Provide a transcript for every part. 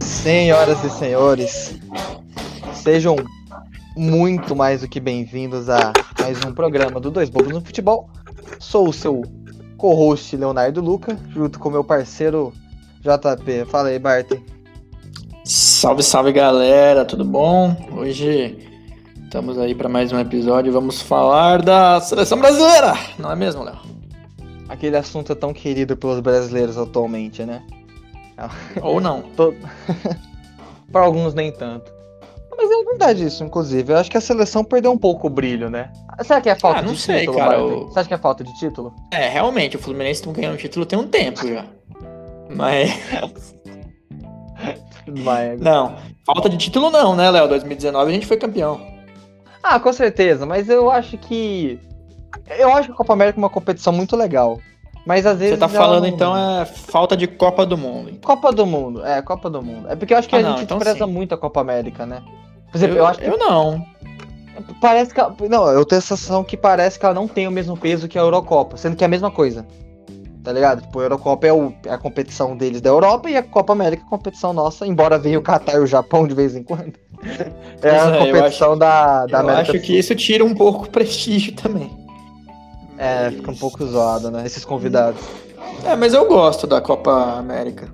Senhoras e senhores, sejam muito mais do que bem-vindos a mais um programa do Dois Bobos no Futebol. Sou o seu co-host Leonardo Luca, junto com meu parceiro JP. Fala aí, Barton. Salve, salve galera, tudo bom? Hoje estamos aí para mais um episódio. Vamos falar da seleção brasileira, não é mesmo, Léo? Aquele assunto tão querido pelos brasileiros atualmente, né? Ou não. para alguns, nem tanto. Mas é verdade isso, inclusive. Eu acho que a seleção perdeu um pouco o brilho, né? Será que é falta ah, não de sei, título, cara, eu- Você acha que é falta de título? É, realmente, o Fluminense não ganhou um título tem um tempo já. Mas. Mas... Não, falta de título não, né, Léo? 2019 a gente foi campeão. Ah, com certeza, mas eu acho que. Eu acho que a Copa América é uma competição muito legal. Mas às vezes. Você tá falando não- então é falta de Copa do Mundo. Copa do Mundo, é, Copa do Mundo. É porque eu acho que Ah, a não, gente então despreza sim. muito a Copa América, né? Por exemplo, eu, acho que eu não. parece que. ela- Não, eu tenho a sensação que parece que ela não tem o mesmo peso que a Eurocopa, sendo que é a mesma coisa. Tá ligado? Tipo, a Eurocopa é, o- é a competição deles da Europa e a Copa América é a competição nossa, embora venha o Catar e o Japão de vez em quando. É a é, eu competição da, da eu América acho do que isso tira um pouco o prestígio também. É, fica um pouco zoado, né? Esses convidados. É, mas eu gosto da Copa América.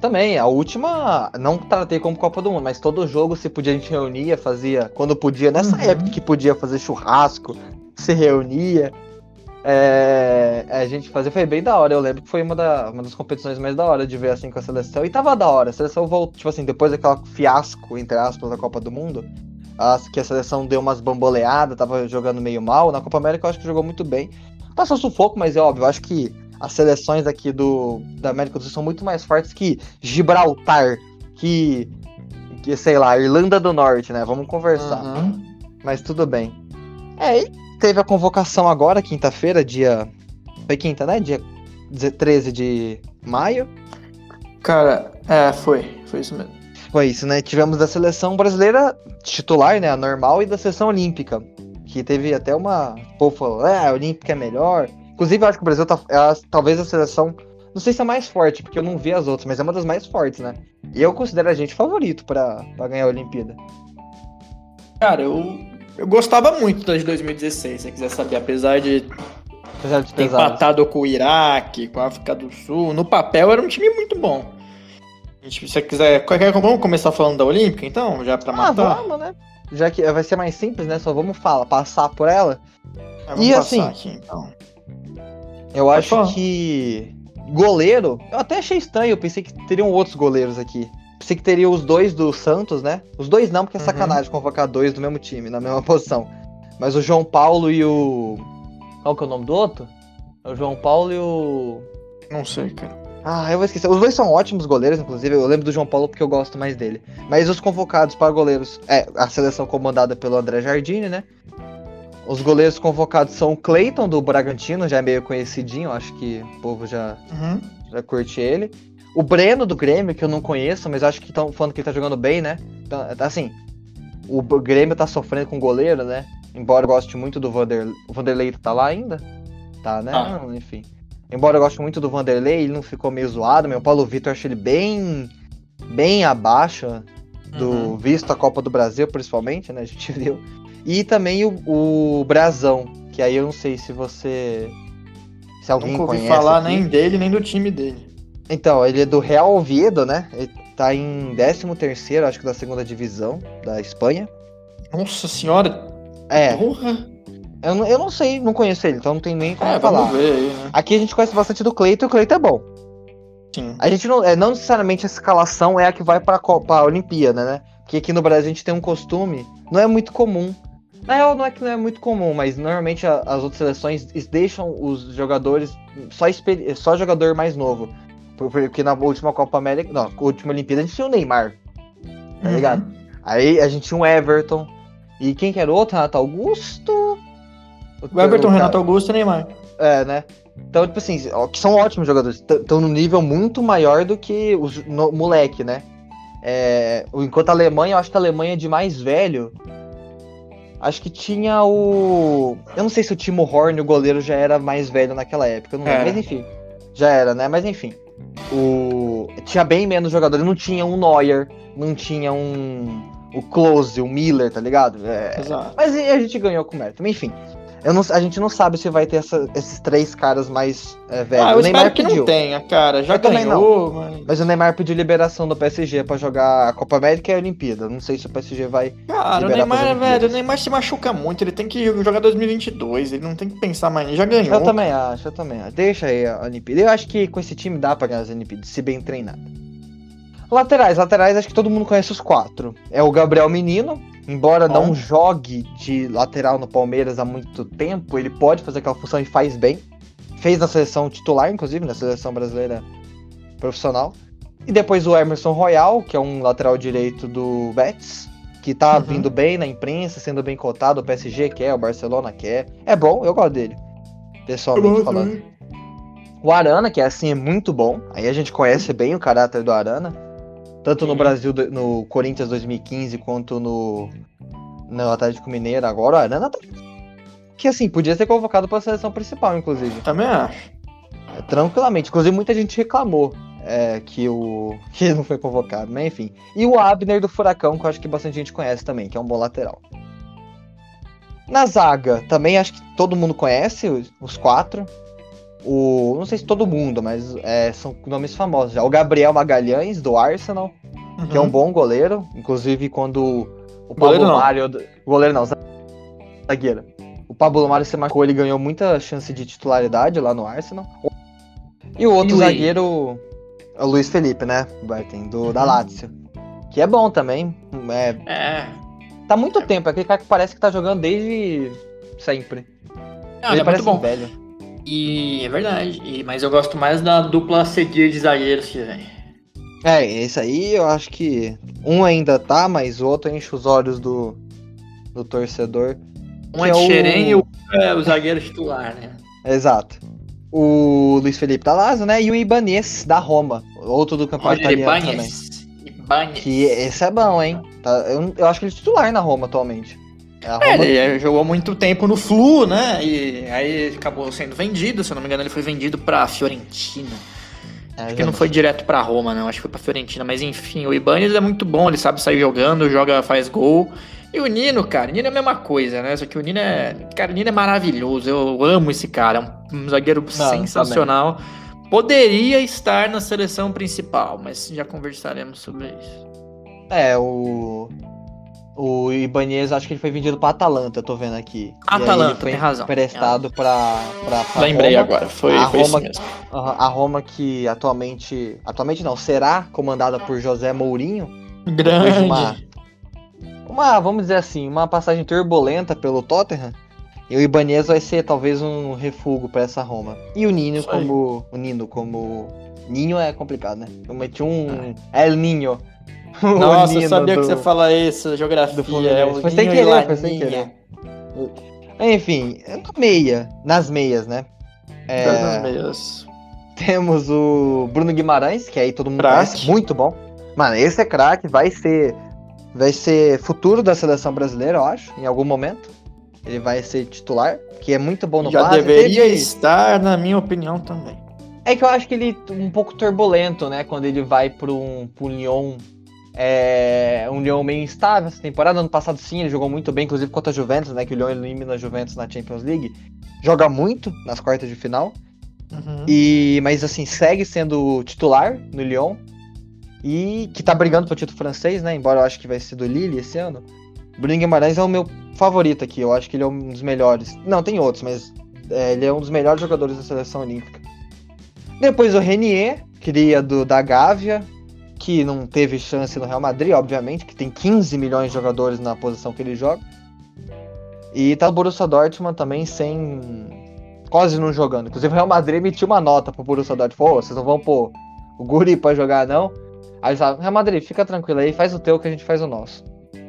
Também, a última, não tratei como Copa do Mundo, mas todo jogo se podia, a gente reunia, fazia, quando podia, nessa Uhum. época que podia fazer churrasco, se reunia, é, a gente fazia, foi bem da hora, eu lembro que foi uma, da- uma das competições mais da hora de ver assim com a seleção, e tava da hora, a seleção voltou, tipo assim, depois daquela fiasco, entre aspas, da Copa do Mundo, as, que a seleção deu umas bamboleadas, tava jogando meio mal, na Copa América eu acho que jogou muito bem, passou sufoco, mas é óbvio, eu acho que as seleções aqui do, da América do Sul são muito mais fortes que Gibraltar, que, que sei lá, Irlanda do Norte, né? Vamos conversar. Uhum. Mas tudo bem. É, e teve a convocação agora, quinta-feira, dia. Foi quinta, né? Dia 13 de maio. Cara, é, foi. Foi isso mesmo. Foi isso, né? Tivemos da seleção brasileira titular, né? A normal, e da seleção olímpica. Que teve até uma. O povo falou, é, a olímpica é melhor. Inclusive, eu acho que o Brasil tá. é talvez a seleção. Não sei se é a mais forte, porque eu não vi as outras, mas é uma das mais fortes, né? E eu considero a gente favorito pra ganhar a Olimpíada. Cara, eu, eu gostava muito da de 2016, se você quiser saber. Apesar de Apesar de ter empatado com o Iraque, com a África do Sul, no papel era um time muito bom. Gente, Se você quiser. Vamos começar falando da Olímpica, então? Já pra Ah, matar? vamos, né? Já que vai ser mais simples, né? Só vamos falar, passar por ela. Ah, E assim, aqui, então. Eu Pode acho falar. que goleiro, eu até achei estranho, eu pensei que teriam outros goleiros aqui. Pensei que teria os dois do Santos, né? Os dois não, porque é Uhum. sacanagem convocar dois do mesmo time, na mesma posição. Mas o João Paulo e o. Qual que é o nome do outro? É o João Paulo e o. Não sei, cara. Ah, eu vou esquecer. Os dois são ótimos goleiros, inclusive. Eu lembro do João Paulo porque eu gosto mais dele. Mas os convocados para goleiros. É, a seleção comandada pelo André Jardine, né? Os goleiros convocados são o Cleiton, do Bragantino, já é meio conhecidinho, acho que o povo já, Uhum. já curte ele. O Breno do Grêmio, que eu não conheço, mas acho que estão falando que ele tá jogando bem, né? Então, assim, o Grêmio tá sofrendo com o goleiro, né? Embora eu goste muito do Vander... O Vanderlei tá lá ainda? Tá, né? Tá. Não, Enfim. Embora eu goste muito do Vanderlei, ele não ficou meio zoado. Meu Paulo Vitor, acho ele bem. bem abaixo do Uhum. visto a Copa do Brasil, principalmente, né? A gente viu. E também o, o Brasão, que aí eu não sei se você. Se alguém Nunca ouvi conhece. falar aqui. nem dele, nem do time dele. Então, ele é do Real Oviedo, né? Ele tá em 13º, acho que da segunda divisão da Espanha. Nossa senhora, É, porra. eu, não- eu não sei, não conheço ele, então não tem nem como É, falar. aí, né? Aqui a gente conhece bastante do Cleiton e o Cleiton é bom. Sim. A gente não, é, não necessariamente a escalação é a que vai pra Copa a Olimpíada, né? Porque aqui no Brasil a gente tem um costume, não é muito comum. Na real, não é que não é muito comum, mas normalmente a- as outras seleções es- deixam os jogadores só, só jogador mais novo. Por- Porque na última Copa América, não, na última Olimpíada a gente tinha o Neymar, tá Uhum. ligado? Aí a gente tinha o Everton. E quem que era o outro? Renato Augusto? O Everton, cara- Renato Augusto e Neymar. é, né? Então, tipo assim, que são ótimos jogadores. Estão num nível muito maior do que os no- moleque, né? É, o- enquanto a Alemanha, eu acho que a Alemanha de mais velho. Acho que tinha o. Eu não sei se o Timo Horn, o goleiro, já era mais velho naquela época. Não lembro, Era. mas enfim. Já era, né? Mas enfim. O... Tinha bem menos jogadores. Não tinha um Neuer, não tinha um. O Close, o Miller, tá ligado? É, Exato. Mas a gente ganhou com o mérito. Enfim. Eu não- a gente não sabe se vai ter essa- esses três caras mais é, velhos. Ah, eu o Neymar espero que pediu. não tenha, cara. Já Eu ganhou, mas... Mas o Neymar pediu liberação do PSG pra jogar a Copa América e a Olimpíada. Não sei se o PSG vai. Cara, o Neymar, pras velho, o Neymar se machuca muito, ele tem que jogar 2022, ele não tem que pensar mais, já ganhou. Eu também acho, eu também acho. Deixa aí a Olimpíada. Eu acho que com esse time dá pra ganhar as Olimpíadas, se bem treinado. Laterais, laterais, acho que todo mundo conhece os quatro. É o Gabriel Menino, embora Bom. não jogue de lateral no Palmeiras há muito tempo, ele pode fazer aquela função e faz bem. Fez na seleção titular, inclusive, na seleção brasileira profissional. E depois o Emerson Royal, que é um lateral direito do Betis, que tá Uhum. vindo bem na imprensa, sendo bem cotado, o PSG quer, o Barcelona quer. É bom, eu gosto dele. Pessoalmente falando. O Arana, que é assim, é muito bom. Aí a gente conhece bem o caráter do Arana. Tanto no Uhum. Brasil, no Corinthians 2015, quanto no, no Atlético Mineiro agora. O Arana tá... Que assim, podia ser convocado para a seleção principal, inclusive. Também acho. É, tranquilamente. Inclusive, muita gente reclamou é, que, o... que ele não foi convocado, mas enfim. E o Abner do Furacão, que eu acho que bastante gente conhece também, que é um bom lateral. Na zaga, também acho que todo mundo conhece os, os quatro. O. Não sei se todo mundo, mas é, são nomes famosos já. O Gabriel Magalhães, do Arsenal, que é um bom goleiro. Inclusive, quando o Pablo Goleiro não. Mário. Goleiro não, zagueiro. O Pablo Mário se marcou, ele ganhou muita chance de titularidade lá no Arsenal. E o outro E zagueiro, é o Luiz Felipe, né? Bartem, do, da Uhum. Lazio. Que é bom também. É, É. tá muito tempo, é aquele cara que parece que tá jogando desde sempre. Não, ele é muito parece bom. velho. E é verdade. E, mas eu gosto mais da dupla seguir de zagueiros que vem. É, esse aí eu acho que um ainda tá, mas o outro enche os olhos do, do torcedor. Um é é o- Xeren e o outro é o zagueiro titular, né? Exato. O Luiz Felipe da Lazio, né? E o Ibanez da Roma, outro do campeonato Roger italiano também. Ibanez. Ibanez. Que esse é bom, hein? Tá, eu, eu acho que ele é titular na Roma atualmente. É, a É, Roma- ele jogou muito tempo no Flu, né? E aí acabou sendo vendido, se eu não me engano, ele foi vendido pra Fiorentina. é, Acho que não foi direto pra Roma, não. Acho que foi pra Fiorentina. Mas enfim, o Ibanez é muito bom, ele sabe sair jogando, joga, faz gol. E o Nino, cara, o Nino é a mesma coisa, né? Só que o Nino é. Cara, o Nino é maravilhoso. Eu amo esse cara. É um, um zagueiro sensacional. Poderia estar na seleção principal, mas já conversaremos sobre isso. É, o. O Ibanez, acho que ele foi vendido pra Atalanta, eu tô vendo aqui. E aí Atalanta, ele foi tem razão. emprestado pra, pra, pra Lembrei Roma. agora, foi, A foi isso Roma- mesmo. Aham, A Roma que atualmente. Atualmente não, será comandada por José Mourinho. Grande. uma, uma, vamos dizer assim, uma passagem turbulenta pelo Tottenham. E o Ibanez vai ser talvez um refúgio pra essa Roma. E o Isso aí. como. O Nino como. Ninho é complicado, né? Eu meti um. El Ninho. Nossa, eu sabia do- que você fala isso, geografia. do é Foi sem querer, foi sem querer. Enfim, na meia. Nas meias, né? É, Das meias. Temos o Bruno Guimarães, que aí todo mundo Craque. conhece, muito bom. Mano, esse é craque, vai ser vai ser futuro da seleção brasileira, eu acho, em algum momento. Ele vai ser titular, que é muito bom no Já passe. deveria Teve- estar, na minha opinião, também. É que eu acho que ele um pouco turbulento, né, quando ele vai para um pro Lyon é, um Lyon meio instável essa temporada. Ano passado sim, ele jogou muito bem, inclusive contra a Juventus, né, que o Lyon elimina a Juventus na Champions League. Joga muito nas quartas de final. Uhum. E, mas assim, segue sendo titular no Lyon. E que tá brigando pro título francês, né? Embora eu acho que vai ser do Lille esse ano. Bruno Guimarães é o meu favorito aqui. Eu acho que ele é um dos melhores. Não, tem outros, mas é, ele é um dos melhores jogadores da seleção olímpica. Depois o Renier, cria do, da Gávea, que não teve chance no Real Madrid, obviamente, que tem 15 milhões de jogadores na posição que ele joga. E tá o Borussia Dortmund também sem. quase não jogando. Inclusive o Real Madrid emitiu uma nota pro Borussia Dortmund. Falou, "Ô, vocês não vão pôr o Guri pra jogar, não? Aí eles falaram, Real Madrid, fica tranquilo aí, faz o teu que a gente faz o nosso.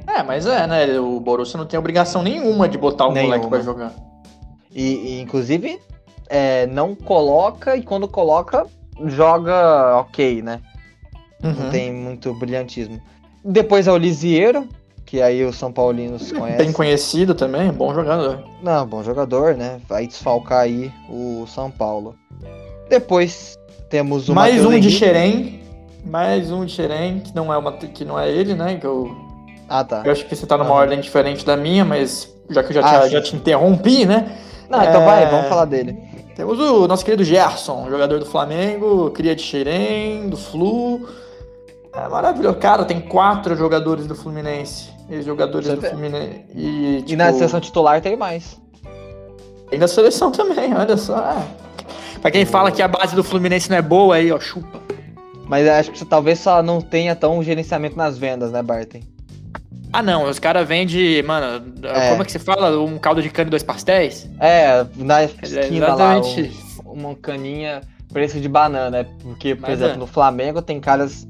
É, mas é, né? O Borussia não tem obrigação nenhuma de botar o Nenhuma. moleque pra jogar. E, e, inclusive, é, não coloca e quando coloca, joga ok, né? Não Uhum. tem muito brilhantismo. Depois é o Lisieiro, que aí os São Paulinos conhecem. Bem conhecido também, bom jogador. Não, bom jogador, né? Vai desfalcar aí o São Paulo. Depois temos o Mais Matheus um de Henrique. Xerém. Mais um de Xerém, que não é, uma, que não é ele, né? Que eu, Ah, tá. eu acho que você tá numa Ah. ordem diferente da minha, mas já que eu já, Ah, te, já te interrompi, né? Não, então É. vai, vamos falar dele. Temos o nosso querido Gerson, jogador do Flamengo, cria de Xerém, do Flu. É maravilhoso. Cara, tem quatro jogadores do Fluminense. Ex-jogadores do. Fluminense. E, E tipo, na seleção titular tem mais. E na seleção também, olha só. É. Pra quem fala que a base do Fluminense não é boa, aí, ó, chupa. Mas acho que talvez só não tenha tão gerenciamento nas vendas, né, Barton? Ah, não, os caras vendem, mano, É. como é que se fala? Um caldo de cana e dois pastéis? É, na esquina lá, exatamente um- uma caninha preço de banana, né? Porque, por Mas exemplo, é. no Flamengo tem caras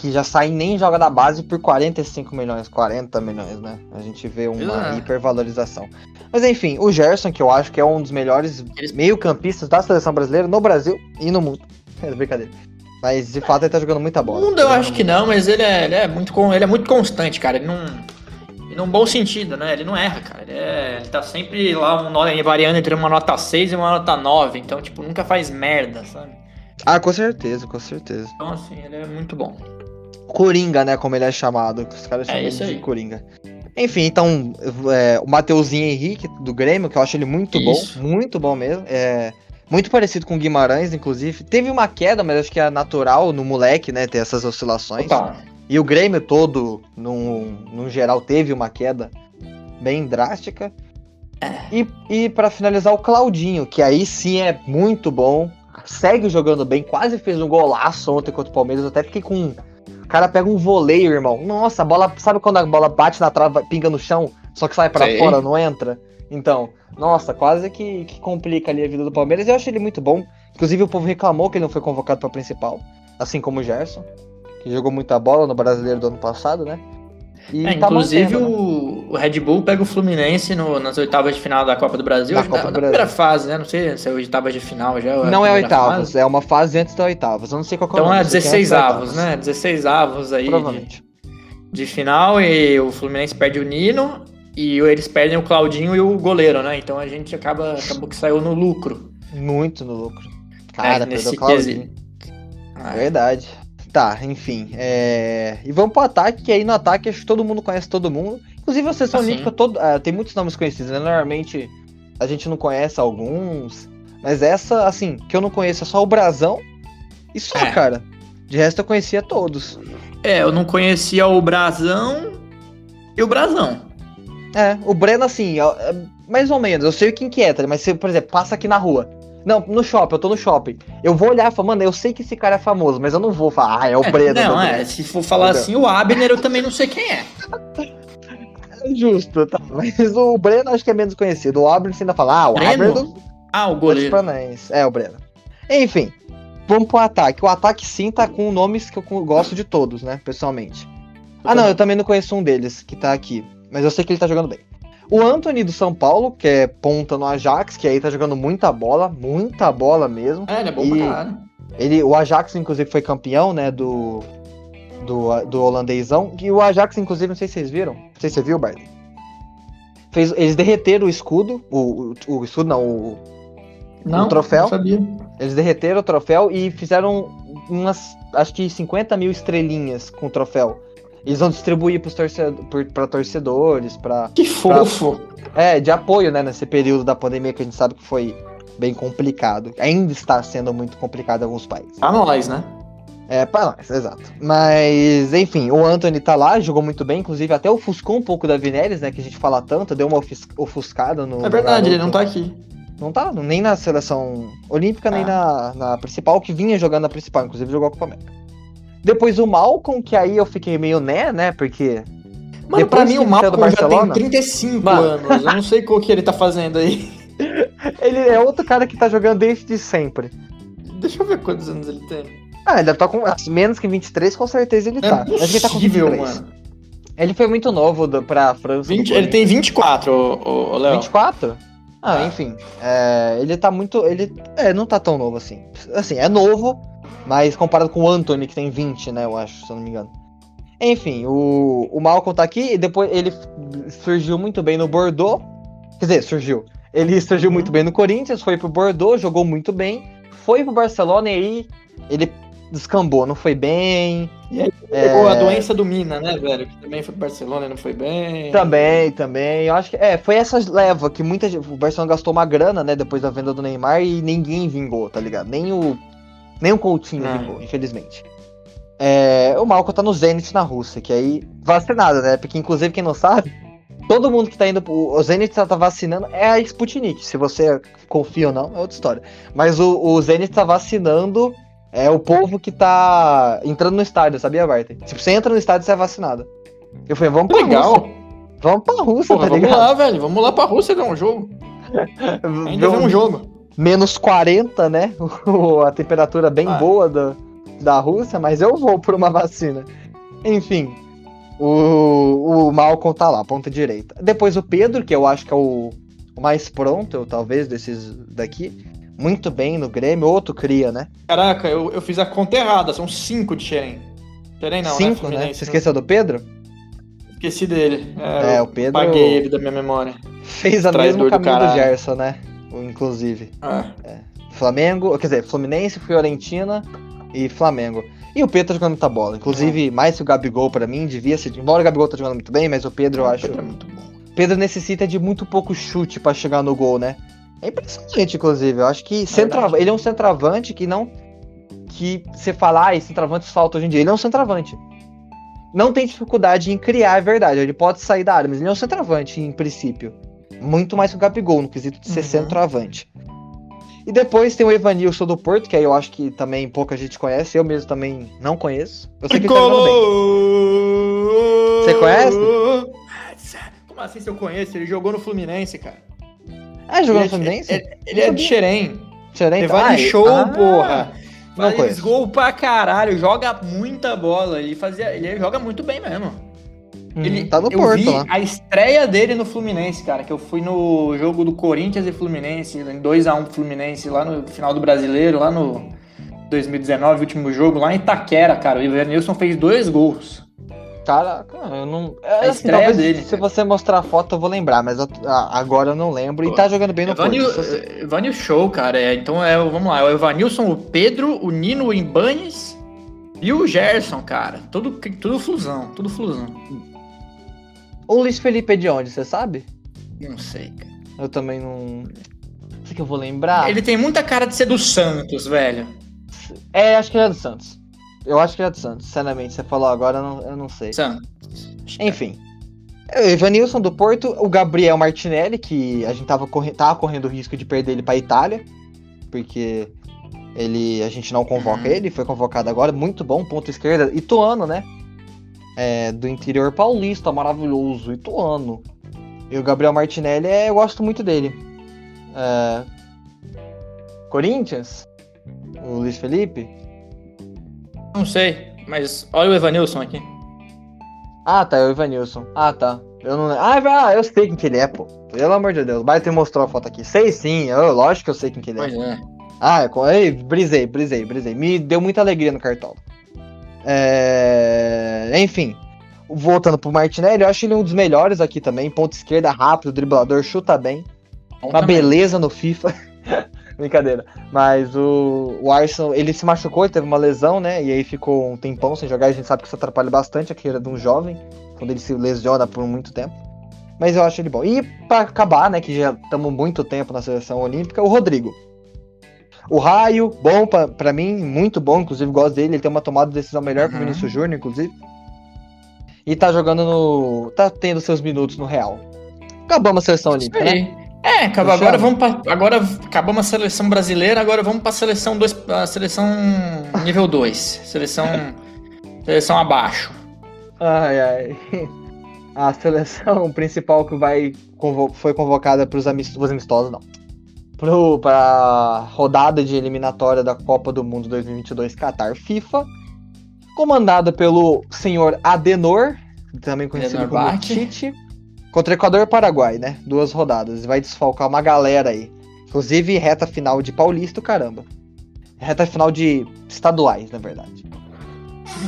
que já saem nem joga da base por 45 milhões, 40 milhões, né? A gente vê uma É. hipervalorização. Mas enfim, o Gerson, que eu acho que é um dos melhores meio-campistas da seleção brasileira no Brasil e no mundo. É brincadeira. Mas de fato ele tá jogando muita bola. mundo eu acho que não, mas ele é, ele é, muito, ele é muito constante, cara. Ele não. E num bom sentido, né? Ele não erra, cara. Ele, é- ele tá sempre lá um, variando entre uma nota 6 e uma nota 9. Então, tipo, nunca faz merda, sabe? Ah, com certeza, com certeza. Então, assim, ele é muito bom. Coringa, né? Como ele é chamado. Os caras É chamam isso ele de aí. Coringa. Enfim, então, é, o Mateuzinho Henrique, do Grêmio, que eu acho ele muito Isso. bom. Muito bom mesmo. É, muito parecido com o Guimarães, inclusive. Teve uma queda, mas acho que é natural no moleque, né? Ter essas oscilações. Total. E o Grêmio todo, num, num geral, teve uma queda bem drástica. E, e para finalizar, o Claudinho, que aí sim é muito bom. Segue jogando bem, quase fez um golaço ontem contra o Palmeiras. Eu até fiquei com. O cara pega um voleio, irmão. Nossa, a bola. Sabe quando a bola bate na trava, pinga no chão, só que sai pra Sei. fora, não entra? Então, nossa, quase que, que complica ali a vida do Palmeiras. Eu acho ele muito bom. Inclusive, o povo reclamou que ele não foi convocado pra principal, assim como o Gerson que jogou muita bola no brasileiro do ano passado, né? É, tá inclusive mantendo, né? o, o Red Bull pega o Fluminense no- nas oitavas de final da Copa do Brasil. Da na, Copa do na Brasil. primeira fase, né? Não sei se é oitavas de final já. ou Não é oitavas, fase. é uma fase antes da oitavas. Eu não sei qual que é o Então é nome, sei que 16 antes da avos, né? 16 avos aí de, Provavelmente. de final e o Fluminense perde o Nino e eles perdem o Claudinho e o goleiro, né? Então a gente acaba acabou que saiu no lucro. Muito no lucro. Cara, É, nesse perdeu o Claudinho. Ah, Verdade. Tá, enfim. é, E vamos pro ataque, que aí no ataque acho que todo mundo conhece todo mundo. Inclusive a seleção Ah, sim. olímpica todo... ah, tem muitos nomes conhecidos, né? Normalmente a gente não conhece alguns. Mas essa, assim, que eu não conheço é só o Brasão. E só, É. cara. De resto eu conhecia todos. É, eu não conhecia o Brasão e o Brasão. É, o Breno, assim, é- mais ou menos. Eu sei quem que é? Mas se, por exemplo, passa aqui na rua. Não, no shopping, eu tô no shopping. Eu vou olhar e falar, mano, eu sei que esse cara é famoso, mas eu não vou falar, ah, é o Breno. não, é, se for falar Entendeu? assim, o Abner eu também não sei quem é. É justo, tá? Mas o Breno acho que é menos conhecido. O Abner você ainda fala, ah, o Breno? Abner do Ah, o goleiro. É, o Breno. Enfim, vamos pro ataque. O ataque sim tá com nomes que eu gosto de todos, né, pessoalmente. Ah, não, eu também não conheço um deles que tá aqui, mas eu sei que ele tá jogando bem. O Anthony do São Paulo, que é ponta no Ajax, que aí tá jogando muita bola, muita bola mesmo. É, ele é bom E- pra caralho. Ele, o Ajax, inclusive, foi campeão, né, do, do, do holandêsão. E o Ajax, inclusive, não sei se vocês viram. Não sei se você viu, Bart. Fez, eles derreteram o escudo, o, o, o escudo não, o, Não, troféu? Não sabia. eles derreteram o troféu e fizeram umas, acho que 50 mil estrelinhas com o troféu. Eles vão distribuir pros torcedor, pra torcedores, pra, Que fofo. é, de apoio, né, nesse período da pandemia que a gente sabe que foi bem complicado. Ainda está sendo muito complicado em alguns países. Pra nós, né? É, pra nós, exato. Mas, enfim, o Anthony tá lá, jogou muito bem, inclusive até ofuscou um pouco da Vinéris, né, que a gente fala tanto, deu uma ofuscada no... É verdade, no ele não tá aqui. Não tá, nem na seleção olímpica, nem na, na principal, que vinha jogando na principal, inclusive jogou a Copa América. Depois o Malcolm, que aí eu fiquei meio né, né, porque... Mano, Depois pra mim o Malcolm já tem Barcelona- 35 Mano. anos. Eu não sei o que ele tá fazendo aí. Ele é outro cara que tá jogando desde sempre. Deixa eu ver quantos anos ele tem. Ah, ele deve estar com assim, menos que 23, com certeza ele Não tá. é Acho que ele tá com possível, 23. mano. Ele foi muito novo do, pra França. 20 do ele tem 24, ô, ô, ô, Léo. 24? Ah, Ah. enfim. é, ele tá muito. Ele é, não tá tão novo assim. Assim, é novo, mas comparado com o Anthony, que tem 20, né? Eu acho, se eu não me engano. Enfim, o, o Malcolm tá aqui e depois ele surgiu muito bem no Bordeaux. Quer dizer, surgiu. Ele surgiu muito bem no Corinthians, foi pro Bordeaux, jogou muito bem. Foi pro Barcelona e aí ele descambou, não foi bem. E aí pegou é... a doença do Mina, né, velho? Que também foi pro Barcelona e não foi bem. Também, também. Eu acho que é, foi essa leva que muita gente. O Barcelona gastou uma grana, né, depois da venda do Neymar e ninguém vingou, tá ligado? Nem o. Nem o Coutinho ah. vingou, infelizmente. É, o Malco tá no Zenit na Rússia, que aí vacinado, né? Porque inclusive quem não sabe, todo mundo que tá indo. O Zenit tá vacinando é a Sputnik. Se você confia ou não, é outra história. Mas o, o Zenit tá vacinando é o povo que tá entrando no estádio, sabia, Bart? Tipo, você entra no estádio, você é vacinado. Eu falei, vamos pra Legal. Rússia. Vamos pra Rússia, Porra, tá ligado? Vamos lá, velho. Vamos lá pra Rússia ver um jogo. Ainda ver um jogo. Menos 40, né? a temperatura bem ah. boa da da Rússia, mas eu vou por uma vacina. Enfim, o, o Malcolm tá lá, ponta direita. Depois o Pedro, que eu acho que é o, o mais pronto, eu, talvez, desses daqui. Muito bem no Grêmio, outro cria, né? Caraca, eu, eu fiz a conta errada, são cinco de Xerém. Xerém não, né? Cinco, né? né? Você esqueceu do Pedro? Esqueci dele. É, é o Pedro. Paguei ele da minha memória. Fez a mesma caminho do, do Gerson, né? Inclusive. Ah. É. Flamengo, quer dizer, Fluminense, Fiorentina, e Flamengo. E o Pedro tá jogando muita bola. Inclusive, é. mais que o Gabigol, para mim, devia ser. Embora o Gabigol tá jogando muito bem, mas o Pedro, eu acho. Pedro é muito bom. Pedro necessita de muito pouco chute para chegar no gol, né? É impressionante, inclusive. Eu acho que centra... ele é um centroavante que não. Que você falar, ah, centroavantes falta hoje em dia. Ele é um centroavante. Não tem dificuldade em criar, é verdade. Ele pode sair da área, mas ele é um centroavante, em princípio. Muito mais que o Gabigol, no quesito de ser uhum. centroavante. E depois tem o Evanilson do Porto, que aí eu acho que também pouca gente conhece. Eu mesmo também não conheço. Eu sei que ele tá bem. Você conhece? Como assim se eu conheço? Ele jogou no Fluminense, cara. Ah, jogou ele no é Fluminense? Ele, ele é de Xerém. Xerém? Vale ah, show, ah, porra. Faz gol pra caralho, joga muita bola. Ele, fazia, ele joga muito bem mesmo. Uhum, ele, tá no eu Porto, vi lá. a estreia dele no Fluminense, cara, que eu fui no jogo do Corinthians e Fluminense, em 2x1 Fluminense, lá no final do Brasileiro, lá no 2019, último jogo, lá em Itaquera, cara. O Ivanilson fez dois gols. Caraca, eu não. É, a assim, estreia dele. Se você mostrar a foto, eu vou lembrar, mas eu, agora eu não lembro. E tá jogando bem no Evanil, Porto. Você... Evanil Show, cara. É, então é, vamos lá, é o Evanilson, o Pedro, o Nino Imbanes e o Gerson, cara. Tudo, tudo flusão, tudo flusão. O Luiz Felipe é de onde, você sabe? Não sei, cara. Eu também não. Sei que eu vou lembrar. Ele tem muita cara de ser do Santos, velho. É, acho que ele é do Santos. Eu acho que ele é do Santos, sinceramente. Você falou agora, eu não, eu não sei. Santos. Enfim. O Evanilson do Porto, o Gabriel Martinelli, que a gente tava, corre... tava correndo o risco de perder ele pra Itália, porque ele a gente não convoca uhum. ele, foi convocado agora, muito bom, ponto esquerda, Ituano, né? É, do interior paulista, maravilhoso, ituano. E o Gabriel Martinelli, é, eu gosto muito dele. É, Corinthians? O Luiz Felipe? Não sei, mas olha o Evanilson aqui. Ah, tá, é o Evanilson. Ah, tá. Eu não Ah, ah, eu sei quem que ele é, pô. Pelo amor de Deus. Vai ter mostrou a foto aqui. Sei sim, eu, lógico que eu sei quem que ele é. Pois é. Ah, eu, ei, brisei, brisei, brisei. Me deu muita alegria no cartão. É... Enfim, voltando pro Martinelli, eu acho ele um dos melhores aqui também. Ponto esquerda, rápido, driblador, chuta bem. Uma beleza no FIFA. Brincadeira. Mas o, o Arsenal, ele se machucou, ele teve uma lesão, né? E aí ficou um tempão sem jogar. A gente sabe que isso atrapalha bastante a carreira de um jovem, quando ele se lesiona por muito tempo. Mas eu acho ele bom. E para acabar, né, que já estamos muito tempo na seleção olímpica, o Rodrigo. O Raio, bom para mim, muito bom, inclusive gosto dele, ele tem uma tomada de decisão melhor uhum. que o Vinícius Júnior, inclusive. E tá jogando no. tá tendo seus minutos no Real. Acabamos a seleção olímpica, né? É, acabou, agora vamos pra, agora acabamos a seleção brasileira, agora vamos para seleção dois, a seleção nível 2, seleção seleção abaixo. Ai ai. A seleção principal que vai foi convocada para os amistosos, amistosos não para a rodada de eliminatória da Copa do Mundo 2022 Qatar FIFA, comandada pelo senhor Adenor, também conhecido Adenor como Tite, contra Equador e Paraguai, né? Duas rodadas. Vai desfalcar uma galera aí. Inclusive reta final de Paulista, caramba. Reta final de estaduais, na verdade.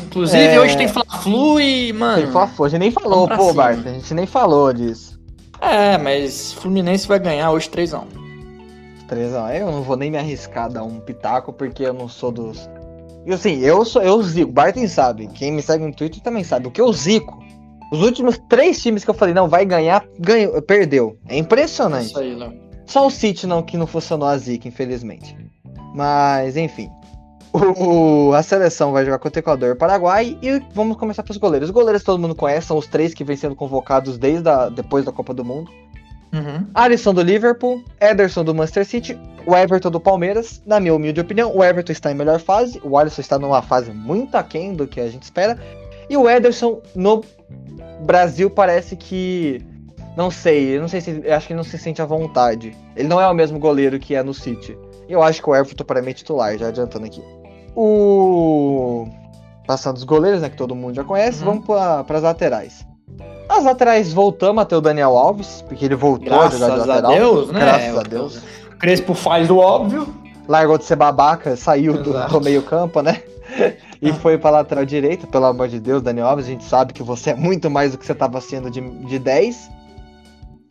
Inclusive, É. hoje tem Fla-Flu e, mano. Tem Fla-Flu, a gente nem falou, pô. Bart, a gente nem falou disso. É, mas Fluminense vai ganhar hoje 3x1. Trezão, eu não vou nem me arriscar a dar um pitaco, porque eu não sou dos. E assim, eu sou, eu zico, Barton sabe, quem me segue no Twitter também sabe, o que eu zico. Os últimos três times que eu falei, não, vai ganhar, ganhou, perdeu. É impressionante. Isso aí, Léo. Só o City não que não funcionou a zica, infelizmente. Mas, enfim. O, a seleção vai jogar contra o Equador e o Paraguai e vamos começar pelos goleiros. Os goleiros todo mundo conhece, são os três que vêm sendo convocados desde a, depois da Copa do Mundo. Uhum. Alisson do Liverpool, Ederson do Manchester City, o Everton do Palmeiras. Na minha humilde opinião, o Everton está em melhor fase, o Alisson está numa fase muito aquém do que a gente espera. E o Ederson no Brasil parece que. Não sei, não sei se. Acho que não se sente à vontade. Ele não é o mesmo goleiro que é no City. Eu acho que o Everton para mim é titular, já adiantando aqui. O. Passando os goleiros, né? Que todo mundo já conhece, Uhum. vamos para as laterais. As laterais voltamos a ter o Daniel Alves, porque ele voltou a jogar de Graças a lateral. Deus, né? Graças a O- Deus. Crespo faz o óbvio. Largou de ser babaca, saiu do, do meio-campo, né? E foi pra lateral direita, pelo amor de Deus, Daniel Alves. A gente sabe que você é muito mais do que você tava sendo de, de 10.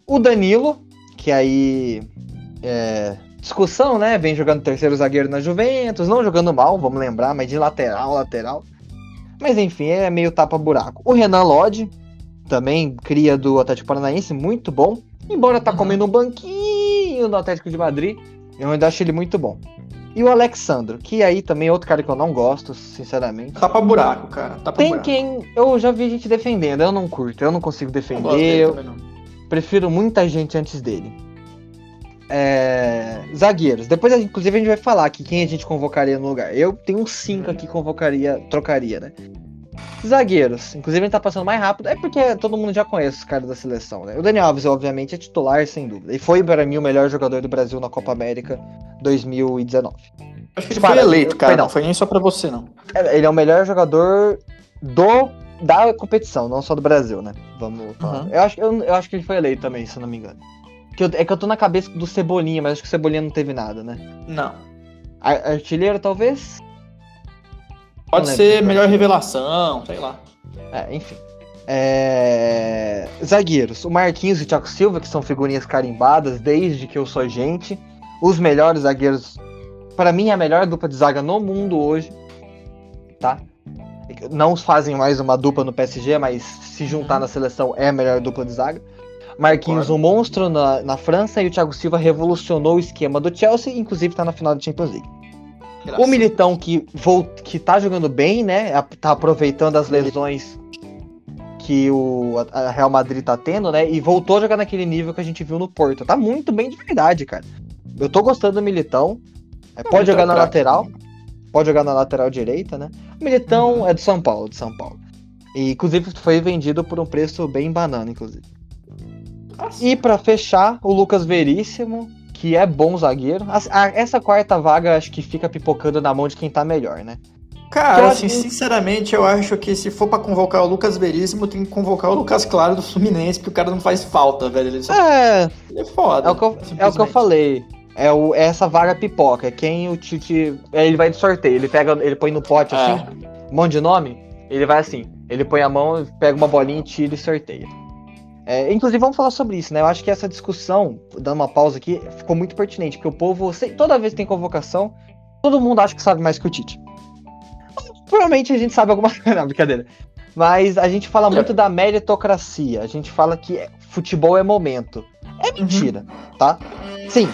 O Danilo, que aí. É, discussão, né? Vem jogando terceiro zagueiro na Juventus, não jogando mal, vamos lembrar, mas de lateral, lateral. Mas enfim, é meio tapa-buraco. O Renan Lodge, também cria do Atlético Paranaense, muito bom. Embora tá Uhum. comendo um banquinho do Atlético de Madrid, eu ainda acho ele muito bom. E o Alexandro, que aí também é outro cara que eu não gosto, sinceramente. Tapa buraco, cara. Tapa Tem buraco. quem. Eu já vi gente defendendo, eu não curto, eu não consigo Não defender. dele eu não. prefiro muita gente antes dele. É, Zagueiros. Depois, inclusive, a gente vai falar aqui quem a gente convocaria no lugar. Eu tenho cinco aqui que convocaria, trocaria, né? Zagueiros. Inclusive, gente tá passando mais rápido. É porque todo mundo já conhece os caras da seleção, né? O Daniel Alves, obviamente, é titular, sem dúvida. E foi, para mim, o melhor jogador do Brasil na Copa América 2019. Acho que ele Para, foi eleito, cara. perdão. Não foi nem só pra você, não. É, Ele é o melhor jogador do da competição, não só do Brasil, né? Vamos falar. Uhum. Eu, acho, eu, eu acho que ele foi eleito também, se eu não me engano. Que eu- é que eu tô na cabeça do Cebolinha, mas acho que o Cebolinha não teve nada, né? Não. Ar- artilheiro, talvez? Pode ser melhor revelação, sei lá. É, enfim. É, Zagueiros. O Marquinhos e o Thiago Silva, que são figurinhas carimbadas desde que eu sou gente. Os melhores zagueiros. Para mim, é a melhor dupla de zaga no mundo hoje. Tá? Não fazem mais uma dupla no PSG, mas se juntar na seleção é a melhor dupla de zaga. Marquinhos, um monstro na, na França, e o Thiago Silva revolucionou o esquema do Chelsea, inclusive tá na final da Champions League. O Militão que, vol- que tá jogando bem, né? Tá aproveitando as lesões que o Real Madrid tá tendo, né? E voltou a jogar naquele nível que a gente viu no Porto. Tá muito bem de verdade, cara. Eu tô gostando do Militão. É, pode jogar é na craque. lateral. Pode jogar na lateral direita, né? O Militão é do São Paulo, de São Paulo. E inclusive foi vendido por um preço bem banana, inclusive. E pra fechar, o Lucas Veríssimo, que é bom zagueiro. As- a- essa quarta vaga acho que fica pipocando na mão de quem tá melhor, né? Cara, assim, sinceramente, eu acho que se for pra convocar o Lucas Veríssimo, tem que convocar o Lucas Claro do Fluminense, porque o cara não faz falta, velho. Ele, só... É, ele é foda. é o que eu, é o que eu falei. É, o, é essa vaga pipoca. É quem o Tite. é, ele vai de sorteio. Ele pega, ele põe no pote É. assim, um monte de nome. Ele vai assim. Ele põe a mão, pega uma bolinha, tira e sorteia. É, inclusive, vamos falar sobre isso, né? Eu acho que essa discussão, dando uma pausa aqui, ficou muito pertinente, porque o povo, toda vez que tem convocação, todo mundo acha que sabe mais que o Tite. Provavelmente a gente sabe alguma coisa, não, brincadeira. Mas a gente fala muito da meritocracia, a gente fala que futebol é momento. É mentira, tá? Sim,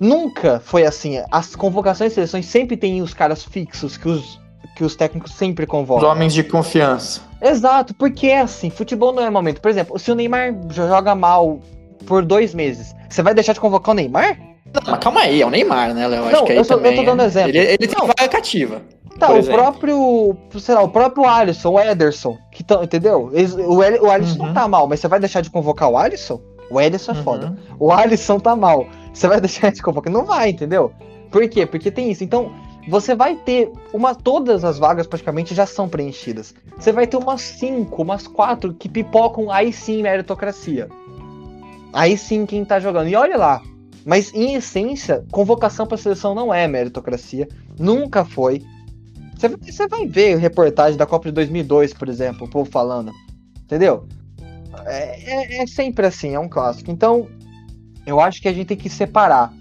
nunca foi assim. As convocações e seleções sempre tem os caras fixos que os, que os técnicos sempre Os convocam. homens de confiança. Exato, porque é assim, futebol não é momento. Por exemplo, se o Neymar joga mal por dois meses, você vai deixar de convocar o Neymar? Não, mas calma aí, é o Neymar, né, Léo? Acho que aí eu só- eu tô também... dando exemplo. Ele, ele tem Não. vaga cativa. Tá, o exemplo. próprio, sei lá, o próprio Alisson, o Ederson, que tão, entendeu? Eles- O, o Alisson Uhum. não tá mal, mas você vai deixar de convocar o Alisson? O Ederson é Uhum. foda. O Alisson tá mal. Você vai deixar de convocar? Não vai, entendeu? Por quê? Porque tem isso. Então, você vai ter uma. Todas as vagas praticamente já são preenchidas. Você vai ter umas cinco, umas quatro que pipocam aí sim meritocracia. Aí sim quem tá jogando. E olha lá. Mas em essência, convocação pra seleção não é meritocracia. Nunca foi. Você vai ver reportagem da Copa de 2002, por exemplo, o povo falando. Entendeu? É, é, é sempre assim, é um clássico. Então, eu acho que a gente tem que separar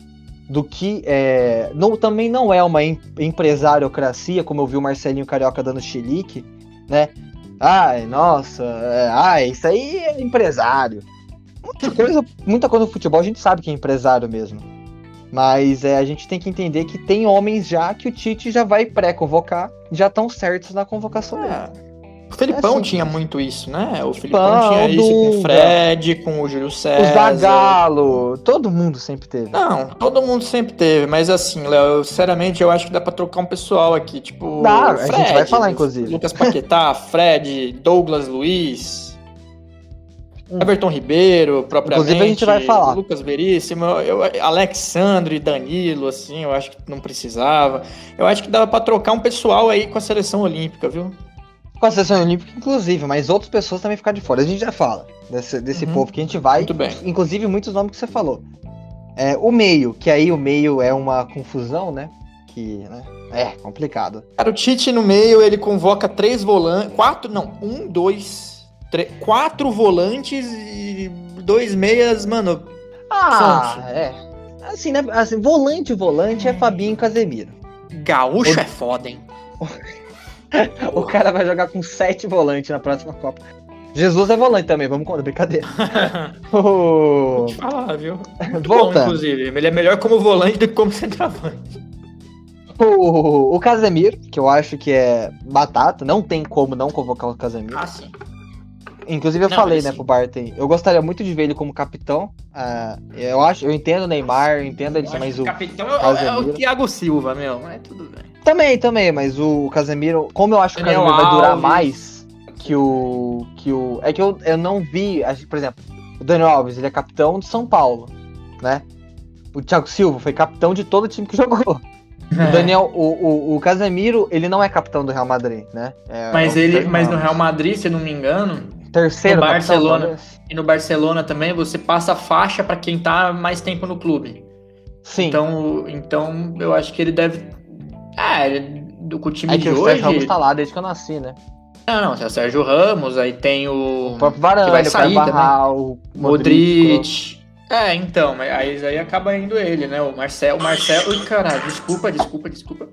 do que é, não, também não é uma em, empresariocracia, como eu vi o Marcelinho Carioca dando chilique, né? Ai, nossa, é, ai, isso aí é empresário. Muita coisa, muita coisa no futebol a gente sabe que é empresário mesmo. Mas é, a gente tem que entender que tem homens já que o Tite já vai pré-convocar, já estão certos na convocação é. dele. O Felipão é assim, tinha muito isso, né? O Felipão tinha isso com o Fred, com o Júlio César. O Zagalo, todo mundo sempre teve. Não, todo mundo sempre teve, mas assim, Léo, sinceramente, eu acho que dá pra trocar um pessoal aqui, tipo. Dá, Fred, a gente vai falar, inclusive. Lucas Paquetá, Fred, Douglas Luiz. Hum. Everton Ribeiro, propriamente. Inclusive a gente vai falar. Lucas Veríssimo, eu, Alexandre, Danilo, assim, eu acho que não precisava. Eu acho que dava para trocar um pessoal aí com a seleção olímpica, viu? Com a seleção olímpica, inclusive, mas outras pessoas também ficaram de fora. A gente já fala desse, desse uhum. povo que a gente vai. Muito bem. Inclusive, muitos nomes que você falou. É, o meio, que aí o meio é uma confusão, né? Que, né? É complicado. Cara, o Tite no meio, ele convoca três volantes. Quatro, não, um, dois, três, quatro volantes e dois meias, mano. Ah, é. Assim, né? Assim, volante, volante é Fabinho e Casemiro. Gaúcho o... é foda, hein? o cara vai jogar com sete volantes na próxima Copa. Jesus é volante também, vamos contar, brincadeira. Falar, viu? Volta. inclusive. Ele é melhor como volante do que como centroavante. O, o Casemiro, que eu acho que é batata, não tem como não convocar o Casemiro. Ah, sim. Inclusive eu não, falei, né, sim. pro Barton, eu gostaria muito de ver ele como capitão. Uh, eu acho, eu entendo o Neymar, eu entendo ele, mas o. Capitão é, é, o Thiago Silva, meu, mas tudo bem. Também, também, mas o Casemiro, como eu acho que o Casemiro vai durar mais que o. que o. É que eu, eu não vi, por exemplo, o Daniel Alves, ele é capitão de São Paulo, né? O Thiago Silva foi capitão de todo o time que jogou. É. O Daniel, o, o, o, Casemiro, ele não é capitão do Real Madrid, né? É, mas ele, mas no Real Madrid, se eu não me engano, terceiro no Barcelona e no Barcelona também você passa a faixa para quem tá mais tempo no clube. Sim. Então, então eu acho que ele deve é, do com o time é que de o hoje. Sérgio Ramos tá lá desde que eu nasci, né? Não, não, tem o Sérgio Ramos, aí tem o. O próprio Varane, que vai sair o Barral, o Modric. É, então, aí, aí acaba indo ele, né? O Marcelo. O Marcelo. Ui, caralho, desculpa, desculpa, desculpa.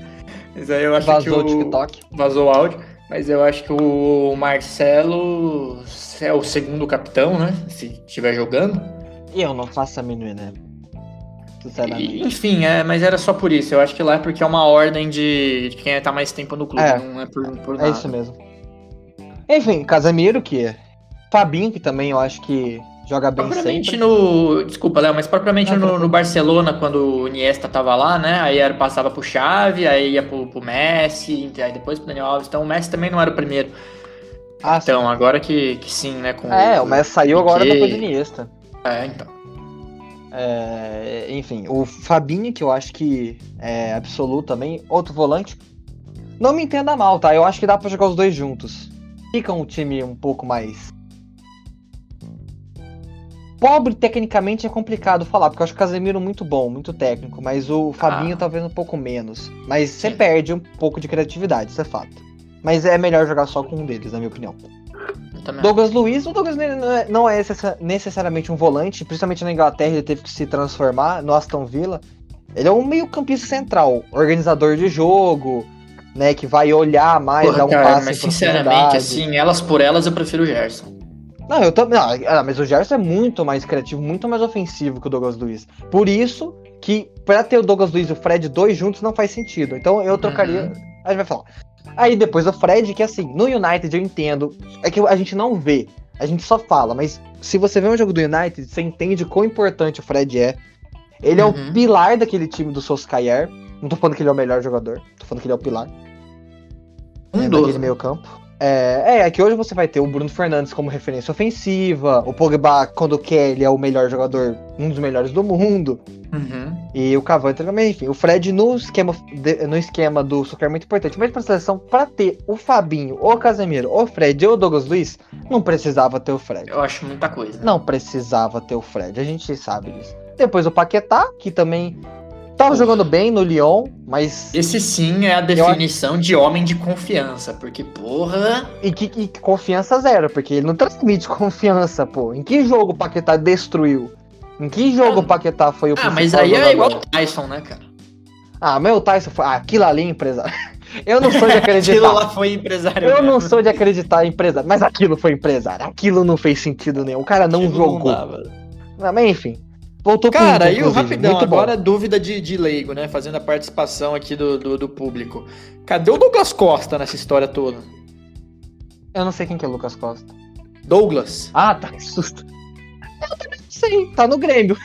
Mas aí eu acho Vazou que o TikTok. Vazou o áudio. Mas eu acho que o Marcelo é o segundo capitão, né? Se estiver jogando. E eu não faço a mínima ideia sinceramente. Enfim, é, mas era só por isso. Eu acho que lá é porque é uma ordem de, de quem tá mais tempo no clube, é, não é por, por nada. É isso mesmo. Enfim, Casemiro, que é Fabinho, que também eu acho que joga bem propriamente sempre. no. Desculpa, Léo, mas propriamente no, no, Barcelona, quando o Iniesta tava lá, né? Aí era, passava pro Xavi, aí ia pro, pro Messi, aí depois pro Daniel Alves. Então o Messi também não era o primeiro. Ah, então, sim. agora que, que sim, né? Com é, o, o Messi saiu agora depois do Iniesta. É, então. É, enfim, o Fabinho, que eu acho que é absoluto também, outro volante. Não me entenda mal, tá? Eu acho que dá pra jogar os dois juntos. Fica um time um pouco mais. Pobre, tecnicamente, é complicado falar, porque eu acho o Casemiro muito bom, muito técnico, mas o Fabinho ah. talvez um pouco menos. Mas você perde um pouco de criatividade, isso é fato. Mas é melhor jogar só com um deles, na minha opinião. Douglas Luiz, o Douglas não é, é necessariamente um volante, principalmente na Inglaterra ele teve que se transformar no Aston Villa. Ele é um meio-campista central, organizador de jogo, né, que vai olhar mais, Porra, dar um cara, passe Mas sinceramente, assim, elas por elas eu prefiro o Gerson. Não, eu também. Ah, mas o Gerson é muito mais criativo, muito mais ofensivo que o Douglas Luiz. Por isso que para ter o Douglas Luiz e o Fred dois juntos não faz sentido. Então eu trocaria. Uhum. A gente vai falar. Aí depois o Fred, que assim, no United eu entendo, é que a gente não vê, a gente só fala, mas se você vê um jogo do United, você entende quão importante o Fred é. Ele uhum. é o uhum. pilar daquele time do Solskjaer. Não tô falando que ele é o melhor jogador, tô falando que ele é o pilar. Um é, daquele meio campo. É, é, que hoje você vai ter o Bruno Fernandes como referência ofensiva, o Pogba, quando quer, ele é o melhor jogador, um dos melhores do mundo. Uhum. E o Cavani também, enfim. O Fred no esquema, no esquema do Soccer é muito importante. Mas pra seleção, pra ter o Fabinho, o Casemiro, o Fred ou o Douglas Luiz, não precisava ter o Fred. Eu acho muita coisa. Não precisava ter o Fred, a gente sabe disso. Depois o Paquetá, que também Tava jogando bem no Lyon, mas. Esse sim é a definição de homem de confiança, porque, porra. E que, que confiança zero, porque ele não transmite confiança, pô. Em que jogo o Paquetá destruiu? Em que jogo o Paquetá foi o Ah, mas aí é igual o Tyson, né, cara? Ah, meu Tyson foi. Ah, aquilo ali é empresário. Eu não sou de acreditar. aquilo lá foi empresário. Eu mesmo. não sou de acreditar em empresário, mas aquilo foi empresário. Aquilo não fez sentido nenhum. O cara não aquilo jogou. Não dá, mas enfim. Voltou Cara, e o rapidão, agora bom. dúvida de, de leigo, né? Fazendo a participação aqui do, do, do, público. Cadê o Douglas Costa nessa história toda? Eu não sei quem que é o Lucas Costa. Douglas. Ah, tá, que susto. Eu também não sei, tá no Grêmio.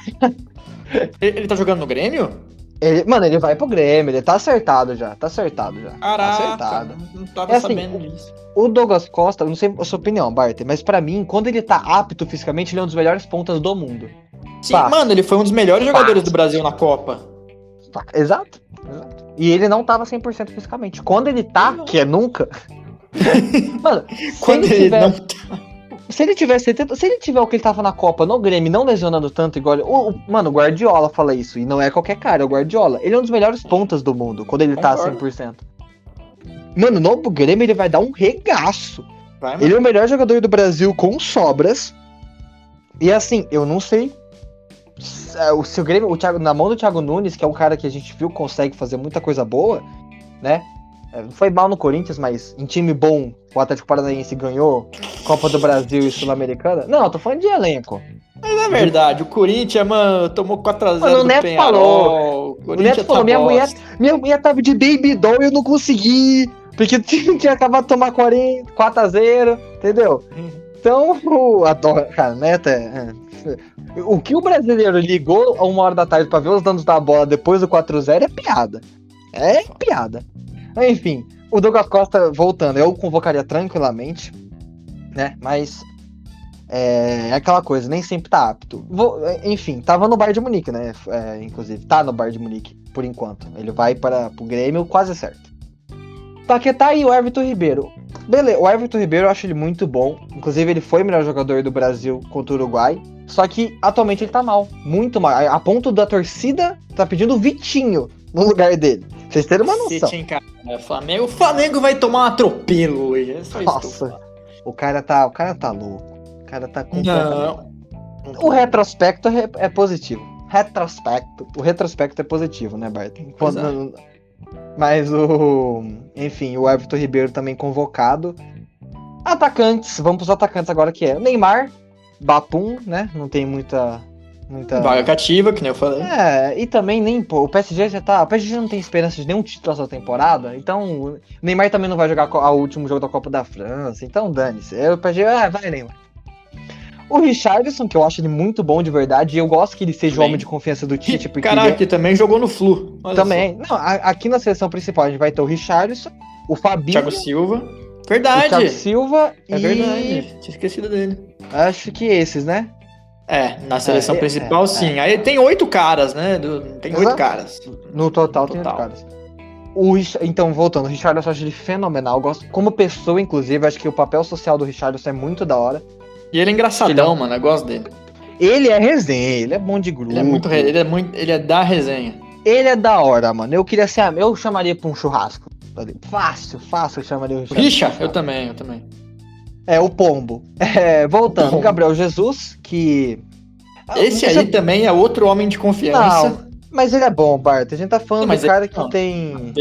ele, ele tá jogando no Grêmio? Ele, mano, ele vai pro Grêmio, ele tá acertado já, tá acertado já. Caraca, tá acertado. Não tava é assim, sabendo disso. O Douglas Costa, não sei a sua opinião, Bart, mas para mim, quando ele tá apto fisicamente, ele é um dos melhores pontas do mundo. Sim, mano, ele foi um dos melhores jogadores do Brasil na Copa. Exato, exato. E ele não tava 100% fisicamente. Quando ele tá, que é nunca. mano, quando ele, ele não tá. Se ele tiver 70, se ele tiver o que ele tava na Copa no Grêmio, não lesionando tanto igual. O, o, mano, o Guardiola fala isso, e não é qualquer cara, é o Guardiola. Ele é um dos melhores pontas do mundo quando ele tá Concordo. tá 100%. Mano, no Grêmio ele vai dar um regaço. Vai, ele é o melhor jogador do Brasil com sobras. E assim, eu não sei é, o seu Grêmio, o Thiago, na mão do Thiago Nunes, que é um cara que a gente viu consegue fazer muita coisa boa, né? É, foi mal no Corinthians, mas em time bom, o Atlético Paranaense ganhou Copa do Brasil e Sul-Americana. Não, eu tô falando de elenco. Mas é verdade, o Corinthians, mano, tomou 4x0 do Neto Penharol. Falou. O, o Neto falou, tá minha mulher, minha mulher tava de baby doll e eu não consegui, porque tinha acabado de tomar 40, 4x0, entendeu? Então, o, adoro, cara, Neto é, é o que o brasileiro ligou a uma hora da tarde para ver os danos da bola depois do 4-0 é piada. É piada. Enfim, o Douglas Costa, voltando, eu convocaria tranquilamente, né? Mas é, é aquela coisa, nem sempre tá apto. Vou, enfim, tava no Bar de Munique, né? É, inclusive, tá no Bar de Munique, por enquanto. Ele vai para o Grêmio quase certo. Paquetá e o Everton Ribeiro. Beleza, o Everton Ribeiro eu acho ele muito bom. Inclusive, ele foi o melhor jogador do Brasil contra o Uruguai. Só que atualmente ele tá mal. Muito mal. A ponto da torcida tá pedindo o Vitinho no lugar dele. Vocês terem uma noção. Sim, cara. O Flamengo, o Flamengo vai tomar um atropelo hoje. É Nossa. O cara tá. O cara tá louco. O cara tá completamente. Não. O retrospecto é, é positivo. Retrospecto. O retrospecto é positivo, né, Bart? Quando, é. Mas o. Enfim, o Everton Ribeiro também convocado. Atacantes, vamos pros atacantes agora que é. Neymar, Batum, né? Não tem muita. Muita... Vaga cativa, que nem eu falei. É, e também nem, pô, o PSG já tá. O PSG não tem esperança de nenhum título essa temporada. Então, o Neymar também não vai jogar o último jogo da Copa da França. Então, dane-se. O PSG, ah, vai, Neymar. O Richardson, que eu acho ele muito bom de verdade, e eu gosto que ele seja o homem de confiança do Tite. Porque Caraca, ele... também jogou no Flu. também. Só. Não, aqui na seleção principal a gente vai ter o Richardson, o Fabinho. Thiago Silva. Verdade. O Thiago Silva é e... verdade. Tinha esquecido dele. Acho que esses, né? É, na seleção é, principal, é, sim. É. Aí tem oito caras, né? Tem oito caras. No total, no tem oito caras. O, então, voltando, o Richardson eu acho ele fenomenal. gosto, como pessoa, inclusive, acho que o papel social do Richardson é muito da hora. E ele é engraçadão, ele é... mano. Eu gosto dele. Ele é resenha, ele é bom de grupo. Ele é muito, ele é muito, ele é da resenha. Ele é da hora, mano. Eu queria ser, eu chamaria pra um churrasco. Fácil, fácil, eu chamaria o Richard. Richa, eu também, eu também. É, o Pombo. É, voltando, o Gabriel Jesus, que. Esse aí também é outro homem de confiança. Não, mas ele é bom, Bart. A gente tá falando não, do cara ele... que não. tem.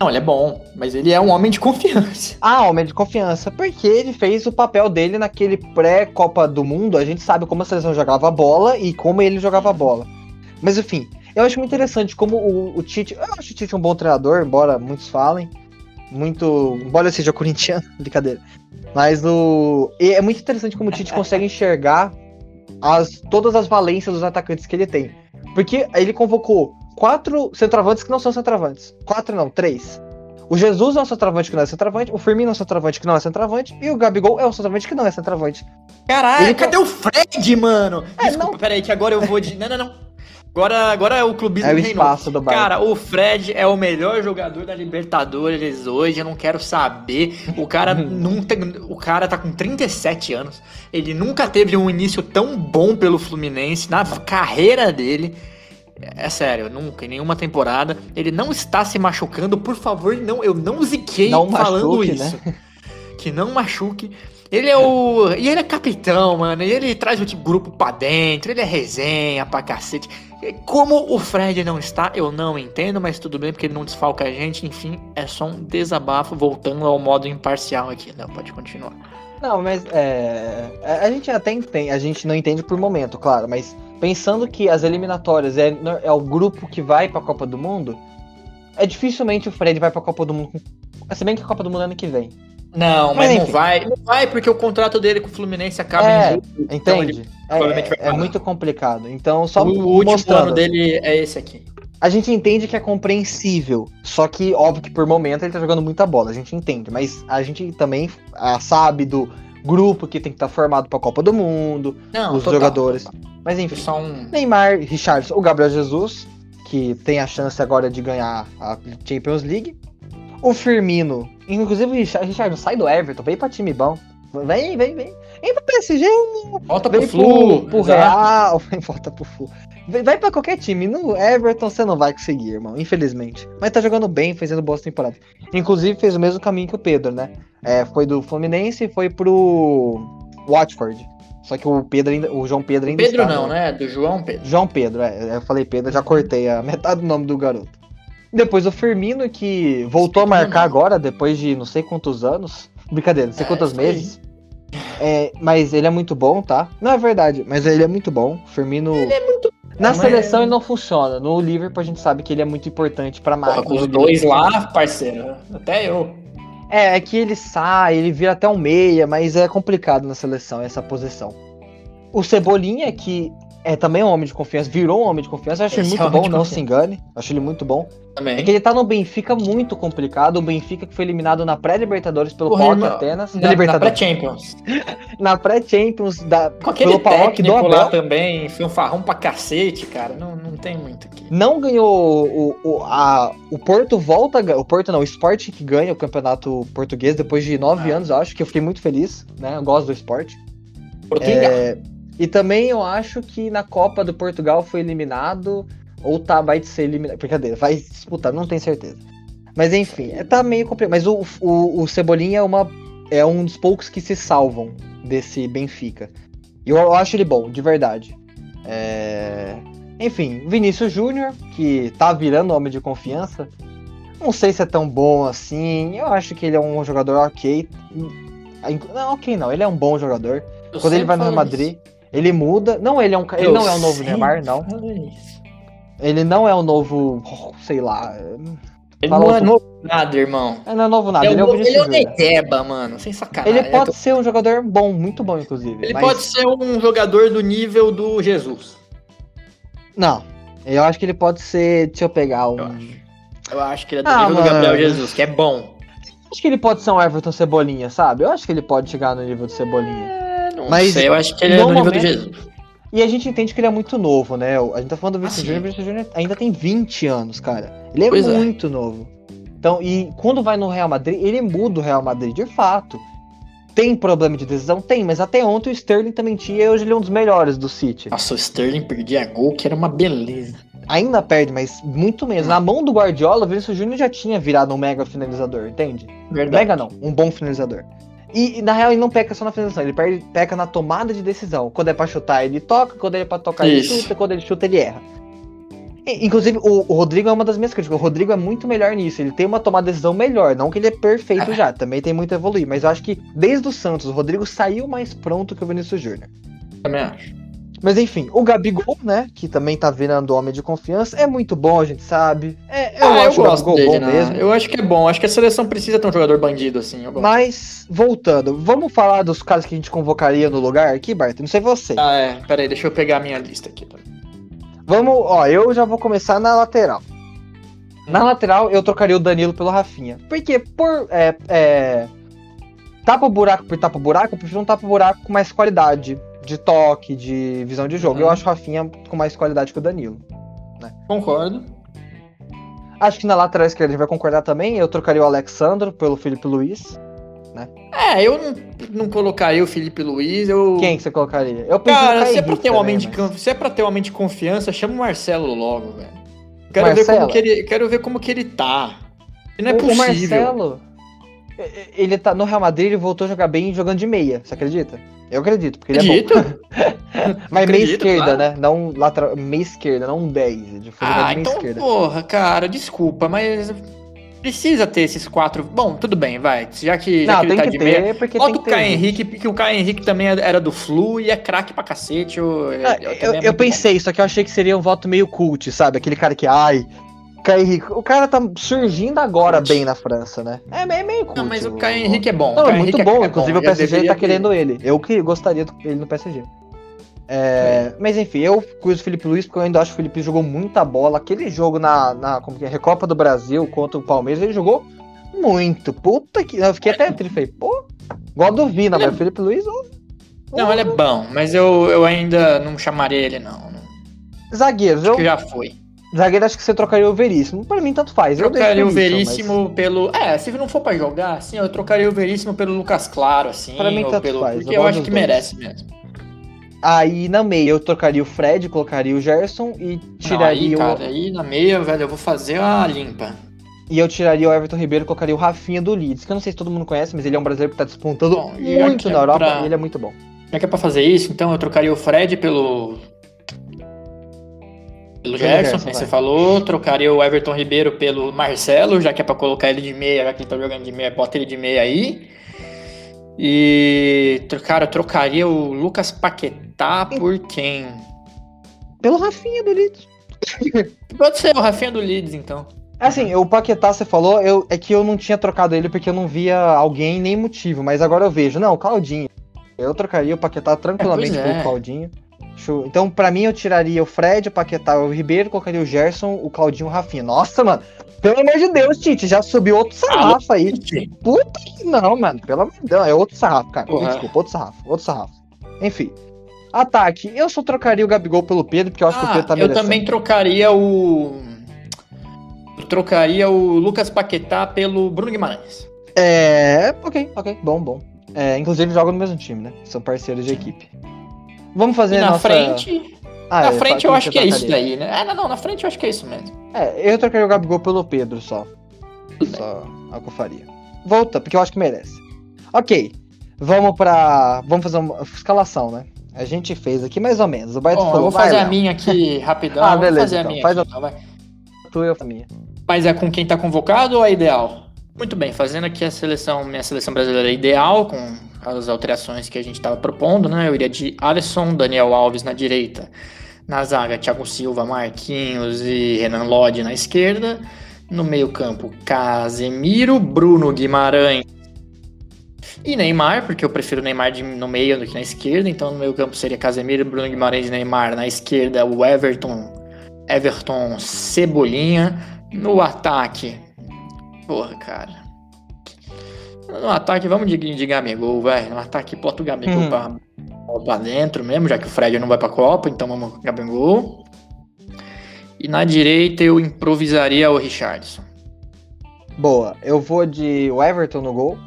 Não, ele é bom, mas ele é um homem de confiança. Ah, homem de confiança, porque ele fez o papel dele naquele pré-Copa do Mundo. A gente sabe como a seleção jogava bola e como ele jogava bola. Mas enfim, eu acho muito interessante como o, o Tite. Eu acho o Tite um bom treinador, embora muitos falem. Muito. Embora seja corintiano, brincadeira. Mas o. É muito interessante como o Tite consegue enxergar as, todas as valências dos atacantes que ele tem. Porque ele convocou quatro centroavantes que não são centroavantes. Quatro não, três. O Jesus é um centroavante que não é centroavante, o Firmino é um centroavante que não é centroavante, e o Gabigol é um centroavante que não é centroavante. Caralho, Ele... cadê o Fred, mano? É, Desculpa, não... peraí, que agora eu vou de. Não, não, não. Agora, agora é o clubismo é o espaço do. Cara, o Fred é o melhor jogador da Libertadores hoje, eu não quero saber. O cara nunca, o cara tá com 37 anos. Ele nunca teve um início tão bom pelo Fluminense na carreira dele. É sério, nunca, em nenhuma temporada. Ele não está se machucando, por favor, não, eu não ziquei Não falando machuque, isso. né? Que não machuque. Ele é o. E ele é capitão, mano. E ele traz o tipo, grupo pra dentro. Ele é resenha pra cacete. Como o Fred não está, eu não entendo, mas tudo bem, porque ele não desfalca a gente. Enfim, é só um desabafo voltando ao modo imparcial aqui. Não, pode continuar. Não, mas é, a a gente até entende, a gente não entende por momento, claro, mas pensando que as eliminatórias é, é o grupo que vai pra Copa do Mundo, é dificilmente o Fred vai pra Copa do Mundo. Se bem que a Copa do Mundo é ano que vem. Não, Mas mas não vai. Não vai, porque o contrato dele com o Fluminense acaba É, em julho. Então ele Entende? vai é, é muito complicado. Então, só o último mostrando. ano dele é esse aqui. A gente entende que é compreensível. Só que, óbvio que por momento ele tá jogando muita bola. A gente entende. Mas a gente também ah, sabe do grupo que tem que estar formado pra Copa do Mundo. Não, Os total, jogadores. total. Mas enfim. só um. Neymar, Richardson, o Gabriel Jesus, que tem a chance agora de ganhar a Champions League. O Firmino, inclusive Richard, sai do Everton, vem pra time bom. Vem, vem, vem. Vem pro PSG, Volta pro vem Flu. pro, pro. Real, vem, volta pro Flu. Vem- Vai pra qualquer time. No Everton você não vai conseguir, irmão, infelizmente. Mas tá jogando bem, fazendo boas temporadas. Inclusive fez o mesmo caminho que o Pedro, né? É, foi do Fluminense e foi pro Watford. Só que o Pedro ainda, o João Pedro ainda Pedro está não, no- né? Do João Pedro. João Pedro, é. Eu falei Pedro, já cortei a metade do nome do garoto. Depois o Firmino, que voltou a marcar agora, depois de não sei quantos anos. Brincadeira, não sei É, quantos meses. É, mas ele é muito bom, tá? Não é verdade, mas ele é muito bom. Firmino. Ele é muito Na mas- seleção ele não funciona. No Liverpool a gente sabe que ele é muito importante pra marca. com os dois lá, parceiro. Até eu. É, é que ele sai, ele vira até um meia, mas é complicado na seleção essa posição. O Cebolinha, que é também um homem de confiança, virou um homem de confiança, eu acho ele Esse é muito homem bom, não se engane. Acho ele muito bom. Também. É que ele tá no Benfica muito complicado. O Benfica que foi eliminado na pré-Libertadores pelo PAOK irmão, Atenas. Na, pré-Champions. Na pré-Champions da Com aquele pelo PAOK do técnico lá Abel. também, foi um farrão pra cacete, cara. Não, não tem muito aqui. Não ganhou o, o, a, o Porto volta, o Porto não, o Sport que ganha o campeonato português depois de nove Ah. anos, eu acho que eu fiquei muito feliz, né? Eu gosto do esporte. Portugal. É, e também eu acho que na Copa do Portugal foi eliminado, ou tá, vai ser eliminado. Brincadeira, vai disputar, não tenho certeza. Mas enfim, é, tá meio complicado. Mas o, o, o Cebolinha é, uma, é um dos poucos que se salvam desse Benfica. E eu, eu acho ele bom, de verdade. É, Enfim, Vinícius Júnior, que tá virando homem de confiança. Não sei se é tão bom assim. Eu acho que ele é um jogador ok. Não, ok não, ele é um bom jogador. Eu Quando ele vai no Real Madrid, ele muda. Não, ele é um ele Eu não é o novo Neymar, não. Ele não é o novo, oh, sei lá. Ele Fala não é novo nada, irmão. Ele não é novo nada, Ele é é ele é o. Neiteba, mano. Sem sacanagem. Ele pode ser um jogador bom, muito bom, inclusive. Ele mas- pode ser um jogador do nível do Jesus. Não. Eu acho que ele pode ser. Deixa eu pegar um. Eu acho. Eu acho que ele é do Ah, nível do Gabriel mano. Jesus, que é bom. Acho que ele pode ser um Everton Cebolinha, sabe? Eu acho que ele pode chegar no nível do Cebolinha. É, Mas sei, eu acho que ele é do no nível do momento- Jesus. E a gente entende que ele é muito novo, né? A gente tá falando do Ah, Vinícius sim. Júnior, o Vinícius Júnior ainda tem 20 anos, cara. Ele é Pois é. muito novo. Então, e quando vai no Real Madrid, ele muda o Real Madrid, de fato. Tem problema de decisão? Tem, mas até ontem o Sterling também tinha e hoje ele é um dos melhores do City. Nossa, o Sterling perdia gol, que era uma beleza. Ainda perde, mas muito menos. Na mão do Guardiola, o Vinícius Júnior já tinha virado um mega finalizador, entende? Verdade. Mega não, um bom finalizador. E, na real ele não peca só na finalização, ele perde, peca na tomada de decisão. Quando é pra chutar, ele toca, quando é pra tocar, Isso. ele chuta, quando ele chuta, ele erra. E, inclusive, o, o Rodrigo é uma das minhas críticas. O Rodrigo é muito melhor nisso. Ele tem uma tomada de decisão melhor. Não que ele é perfeito É. já, também tem muito a evoluir. Mas eu acho que desde o Santos, o Rodrigo saiu mais pronto que o Vinícius Júnior. Também acho. Mas enfim, o Gabigol, né? Que também tá virando homem de confiança, é muito bom, a gente sabe. É, eu Ah, acho o Gabigol bom né? mesmo. Eu acho que é bom. Acho que a seleção precisa ter um jogador bandido assim. Eu. Mas, voltando, vamos falar dos caras que a gente convocaria no lugar aqui, Bart? Não sei você. Ah, é. Pera aí, deixa eu pegar a minha lista aqui. Vamos, ó, eu já vou começar na lateral. Na lateral, eu trocaria o Danilo pelo Rafinha. Porque por. É, é, tapa-buraco por tapa-buraco, eu prefiro um tapa-buraco com mais qualidade de toque, de visão de jogo. Uhum. Eu acho o Rafinha com mais qualidade que o Danilo. Concordo. Acho que na lateral esquerda a gente vai concordar também. Eu trocaria o Alexandro pelo Felipe Luiz. né? É, eu não, não colocaria o Felipe Luiz. Eu... Quem que você colocaria? Eu Cara, se é, pra ter um também, homem de, mas- se é pra ter um homem de confiança, chama o Marcelo logo, velho. Quero ver, como que ele, quero ver como que ele tá. E não é O- possível. O Marcelo, ele tá no Real Madrid, ele voltou a jogar bem jogando de meia, você acredita? Eu acredito, porque ele é bom. Acredito. Mas meia Acredito, esquerda, claro. né? Não lateral, meia esquerda, não um 10. Ele foi jogar Ah, de meia então, esquerda. porra, cara, desculpa, mas precisa ter esses quatro. Bom, tudo bem, vai. Já que, já não, que ele tem tá que de ter, meia. porque Bota tem o. Caio. Henrique, porque o Caio Henrique também era do Flu e é craque pra cacete. Eu, Ah, eu- eu, é eu pensei, só que eu achei que seria um voto meio cult, sabe? Aquele cara que, ai, Caio Henrique. O cara tá surgindo agora bem na França, né? É meio, meio cult. bom. Não, mas o Caio Henrique é bom. Não, é muito Henrique bom. é Inclusive o PSG deveria tá querendo ele. Eu que gostaria dele no PSG. É, mas enfim, eu pus o Felipe Luiz porque eu ainda acho que o Felipe jogou muita bola. Aquele jogo na, na como que é, Recopa do Brasil contra o Palmeiras, ele jogou muito. Puta que. Eu fiquei até triste. Falei, pô, igual do Vina, é- mas o Felipe Luiz. ó, Não, ó, ele é bom, mas eu, eu ainda não chamaria ele, não. Não- Zagueiros, Acho eu. já foi. Zagueiro acho que você trocaria o Veríssimo. Pra mim, tanto faz. Eu Trocaria o Veríssimo pelo. É, se não for pra jogar, assim, eu trocaria o Veríssimo pelo Lucas Claro, assim. Pra mim, tanto pelo... faz, Porque eu eu, acho que dois. merece mesmo. mas- Aí na meia eu trocaria o Fred, colocaria o Gerson e Não, aí, tiraria o. cara, aí na meia, velho, eu vou fazer a limpa. E eu tiraria o Everton Ribeiro e colocaria o Rafinha do Leeds, que eu não sei se todo mundo conhece, mas ele é um brasileiro que tá despontando Bom, muito que é na Europa pra- e ele é muito bom. Já que é pra fazer isso, então eu trocaria o Fred pelo. Pelo Gerson, Gerson, vai. você falou. Trocaria o Everton Ribeiro pelo Marcelo, já que é pra colocar ele de meia, já que ele tá jogando de meia, bota ele de meia aí. E. Cara, trocaria o Lucas Paquetá por quem? Pelo Rafinha do Leeds. Pode ser o Rafinha do Leeds, então. Assim, o Paquetá, você falou, eu, é que eu não tinha trocado ele porque eu não via alguém nem motivo, mas agora eu vejo. Não, o Claudinho. Eu trocaria o Paquetá tranquilamente É, é. pelo Claudinho. Então, pra mim, eu tiraria o Fred, o Paquetá, o Ribeiro, colocaria o Gerson, o Claudinho e o Rafinha. Nossa, mano. Pelo amor de Deus, Tite, já subiu outro sarrafo aí. Puta que não, mano. Pelo amor de Deus, é outro sarrafo, cara. Porra. Desculpa, outro sarrafo, outro sarrafo. Enfim. Ataque, eu só trocaria o Gabigol pelo Pedro, porque eu acho que o Ah, Pedro tá eu merecendo. também trocaria o. Eu trocaria o Lucas Paquetá pelo Bruno Guimarães. É, ok, ok, bom, bom. É, inclusive jogam no mesmo time, né? São parceiros de equipe. Vamos fazer E a na nossa... frente. Ah, na é, frente eu acho que é isso daí, né? É, não, não, na frente eu acho que é isso mesmo. É, eu trocaria o Gabigol pelo Pedro só. Só é o que eu faria. Volta, porque eu acho que merece. Ok, vamos pra... Vamos fazer uma escalação, né? A gente fez aqui mais ou menos. O Baito Bom, eu falou, vou fazer a minha aqui rapidão. Ah, beleza, a então, minha faz aqui, a- então, vai. tu e eu a minha. Mas é com quem tá convocado ou é ideal? Muito bem, fazendo aqui a seleção, minha seleção brasileira ideal, com as alterações que a gente estava propondo, né? Eu iria de Alisson, Daniel Alves na direita, na zaga, Thiago Silva, Marquinhos e Renan Lodge na esquerda. No meio-campo, Casemiro, Bruno Guimarães e Neymar, porque eu prefiro Neymar de- no meio do que na esquerda. Então, no meio-campo seria Casemiro, Bruno Guimarães e Neymar. Na esquerda, o Everton, Everton Cebolinha. No ataque, porra, cara. No ataque, vamos de, de Gabigol, velho. No ataque, bota o Gabigol Uhum. pra, pra dentro mesmo, já que o Fred não vai pra Copa, então vamos com o Gabigol. E na direita eu improvisaria o Richardson. Boa, eu vou de Everton no gol.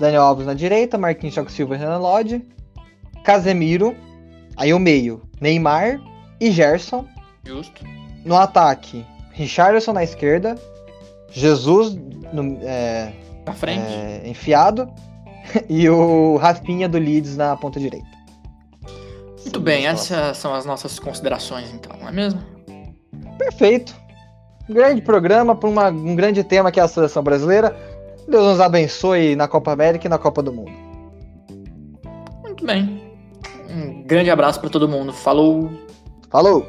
Daniel Alves na direita, Marquinhos, Thiago Silva e Renan Lodge. Casemiro. Aí o meio, Neymar e Gerson. Justo. No ataque, Richarlison na esquerda. Jesus no- é, Na frente. é, enfiado. E o Rafinha do Leeds na ponta direita. Muito bem, essas são as nossas considerações, então, não é mesmo? Perfeito. Um grande programa para um grande tema que é a seleção brasileira. Deus nos abençoe na Copa América e na Copa do Mundo. Muito bem. Um grande abraço pra todo mundo. Falou! Falou!